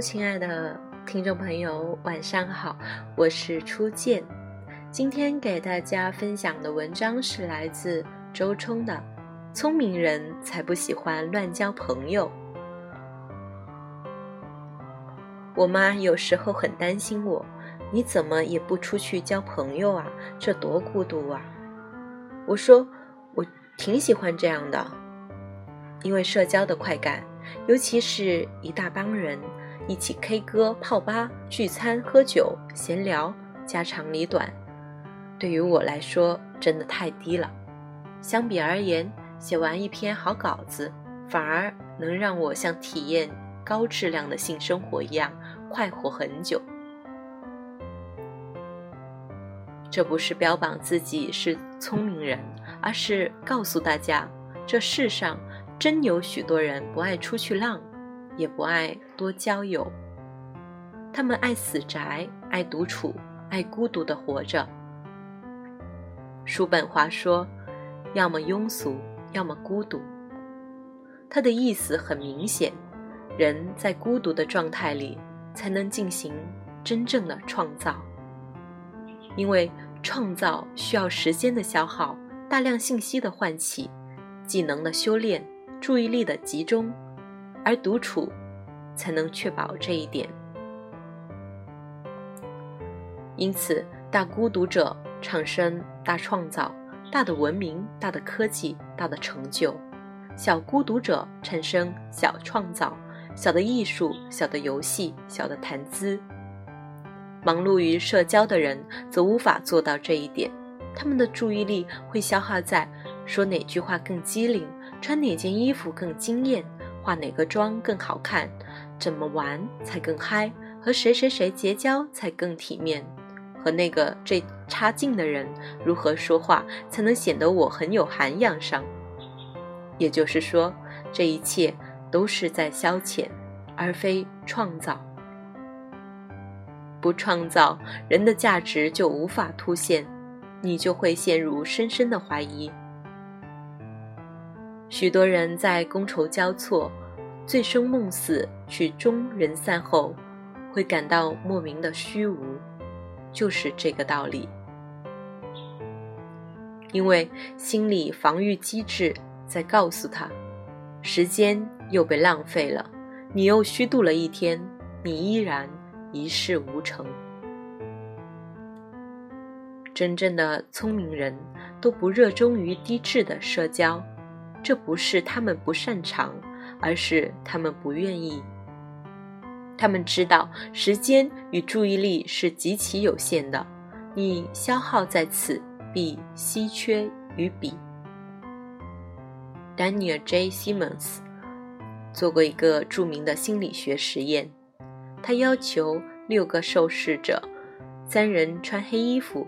亲爱的听众朋友，晚上好，我是初见。今天给大家分享的文章是来自周冲的《聪明人才不喜欢乱交朋友》。我妈有时候很担心我，你怎么也不出去交朋友啊？这多孤独啊！我说我挺喜欢这样的，因为社交的快感。尤其是一大帮人一起 K 歌、泡吧、聚餐、喝酒、闲聊、家长里短，对于我来说真的太低了。相比而言，写完一篇好稿子，反而能让我像体验高质量的性生活一样快活很久。这不是标榜自己是聪明人，而是告诉大家，这世上。真有许多人不爱出去浪，也不爱多交友。他们爱死宅，爱独处，爱孤独的活着。叔本华说：“要么庸俗，要么孤独。”他的意思很明显：人在孤独的状态里，才能进行真正的创造。因为创造需要时间的消耗，大量信息的唤起，技能的修炼。注意力的集中，而独处才能确保这一点。因此，大孤独者产生大创造、大的文明、大的科技、大的成就；小孤独者产生小创造、小的艺术、小的游戏、小的谈资。忙碌于社交的人则无法做到这一点，他们的注意力会消耗在说哪句话更机灵。穿哪件衣服更惊艳，化哪个妆更好看，怎么玩才更嗨，和谁谁谁结交才更体面，和那个最差劲的人如何说话才能显得我很有涵养上。也就是说，这一切都是在消遣，而非创造。不创造，人的价值就无法凸显，你就会陷入深深的怀疑。许多人在觥筹交错、醉生梦死、曲终人散后，会感到莫名的虚无，就是这个道理。因为心理防御机制在告诉他，时间又被浪费了，你又虚度了一天，你依然一事无成。真正的聪明人都不热衷于低质的社交。这不是他们不擅长，而是他们不愿意。他们知道时间与注意力是极其有限的，你消耗在此，必稀缺于彼。Daniel J. Simmons 做过一个著名的心理学实验，他要求六个受试者，三人穿黑衣服，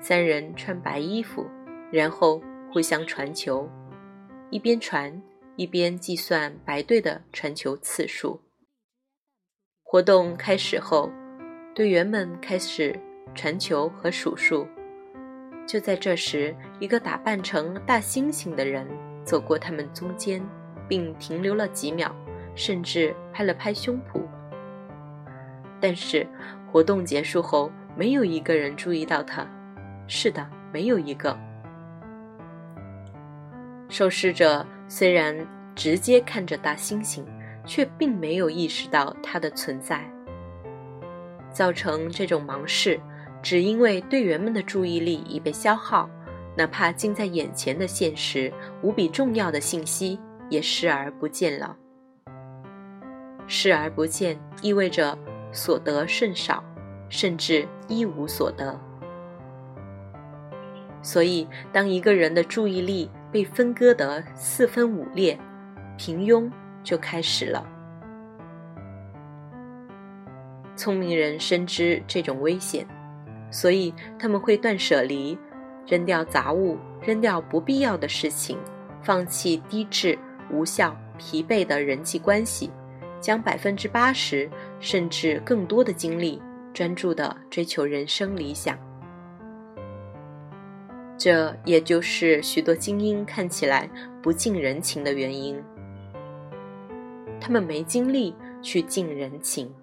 三人穿白衣服，然后互相传球。一边传一边计算白队的传球次数。活动开始后，队员们开始传球和数数。就在这时，一个打扮成大猩猩的人走过他们中间，并停留了几秒，甚至拍了拍胸脯。但是活动结束后，没有一个人注意到他。是的，没有一个。受试者虽然直接看着大猩猩，却并没有意识到它的存在。造成这种盲视，只因为队员们的注意力已被消耗，哪怕近在眼前的现实无比重要的信息也视而不见了。视而不见意味着所得甚少，甚至一无所得。所以，当一个人的注意力，被分割得四分五裂，平庸就开始了。聪明人深知这种危险，所以他们会断舍离，扔掉杂物，扔掉不必要的事情，放弃低质、无效、疲惫的人际关系，将百分之八十甚至更多的精力专注地追求人生理想。这也就是许多精英看起来不近人情的原因。他们没精力去近人情。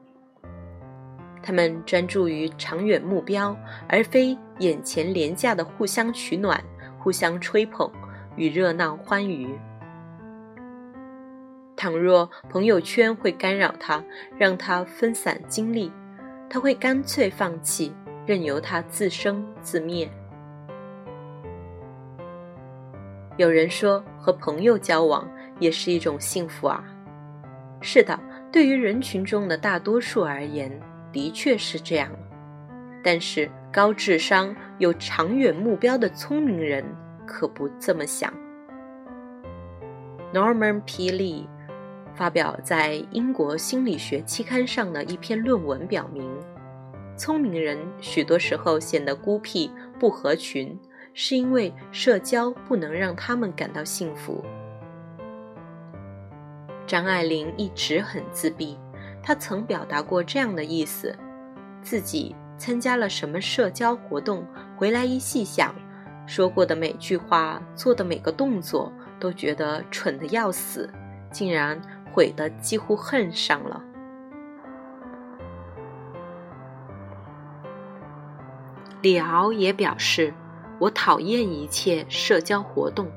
他们专注于长远目标，而非眼前廉价的互相取暖、互相吹捧与热闹欢愉。倘若朋友圈会干扰他，让他分散精力，他会干脆放弃，任由他自生自灭。有人说，和朋友交往也是一种幸福啊。是的，对于人群中的大多数而言。的确是这样，但是高智商、有长远目标的聪明人可不这么想。Norman P. Lee 发表在英国心理学期刊上的一篇论文表明，聪明人许多时候显得孤僻、不合群，是因为社交不能让他们感到幸福。张爱玲一直很自闭。她曾表达过这样的意思：自己参加了什么社交活动，回来一细想，说过的每句话、做的每个动作，都觉得蠢的要死，竟然悔得几乎恨上了。李敖也表示：“我讨厌一切社交活动。”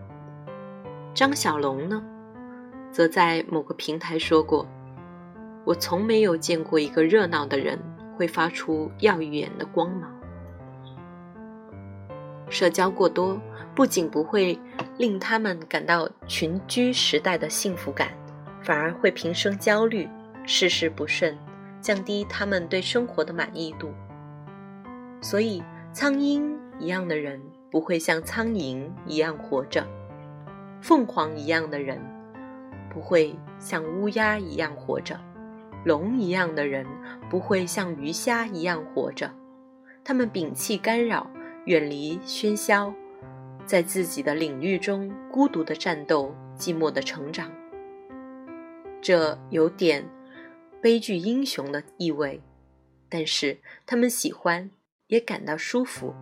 张小龙呢，则在某个平台说过。我从没有见过一个热闹的人会发出耀眼的光芒。社交过多不仅不会令他们感到群居时代的幸福感，反而会平生焦虑，事事不顺，降低他们对生活的满意度。所以，苍鹰一样的人不会像苍蝇一样活着，凤凰一样的人不会像乌鸦一样活着。龙一样的人不会像鱼虾一样活着，他们摒弃干扰，远离喧嚣，在自己的领域中孤独的战斗，寂寞的成长。这有点悲剧英雄的意味，但是他们喜欢，也感到舒服。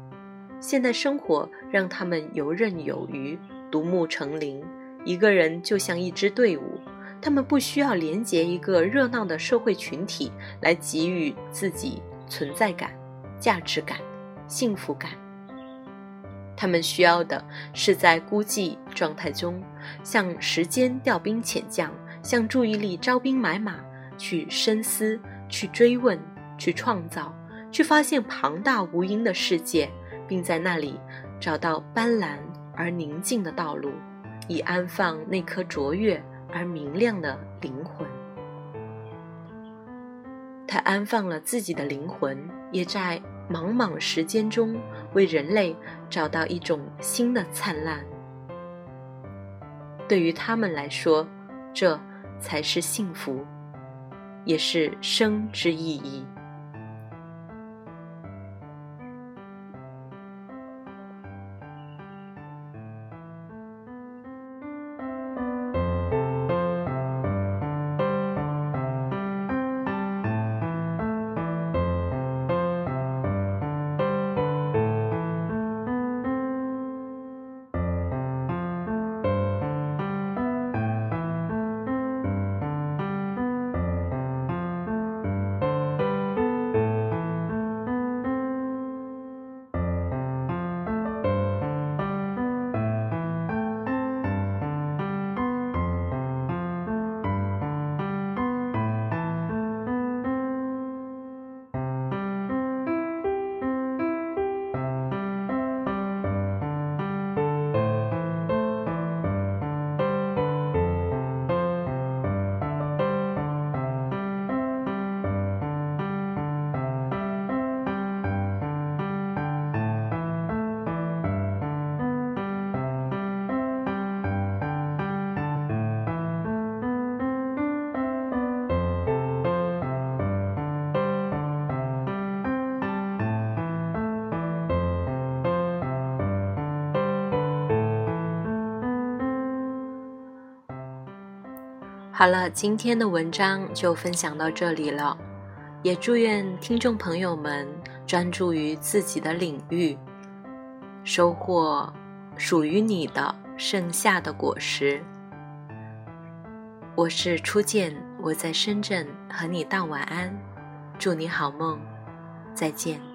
现代生活让他们游刃有余，独木成林，一个人就像一支队伍。他们不需要连接一个热闹的社会群体来给予自己存在感、价值感、幸福感。他们需要的是在孤寂状态中，向时间调兵遣将，向注意力招兵买马，去深思、去追问、去创造、去发现庞大无垠的世界，并在那里找到斑斓而宁静的道路，以安放那颗卓越。而明亮的灵魂，他安放了自己的灵魂，也在茫茫时间中为人类找到一种新的灿烂。对于他们来说，这才是幸福，也是生之意义。好了，今天的文章就分享到这里了，也祝愿听众朋友们专注于自己的领域，收获属于你的盛夏的果实。我是初见。我在深圳和你道晚安，祝你好梦，再见。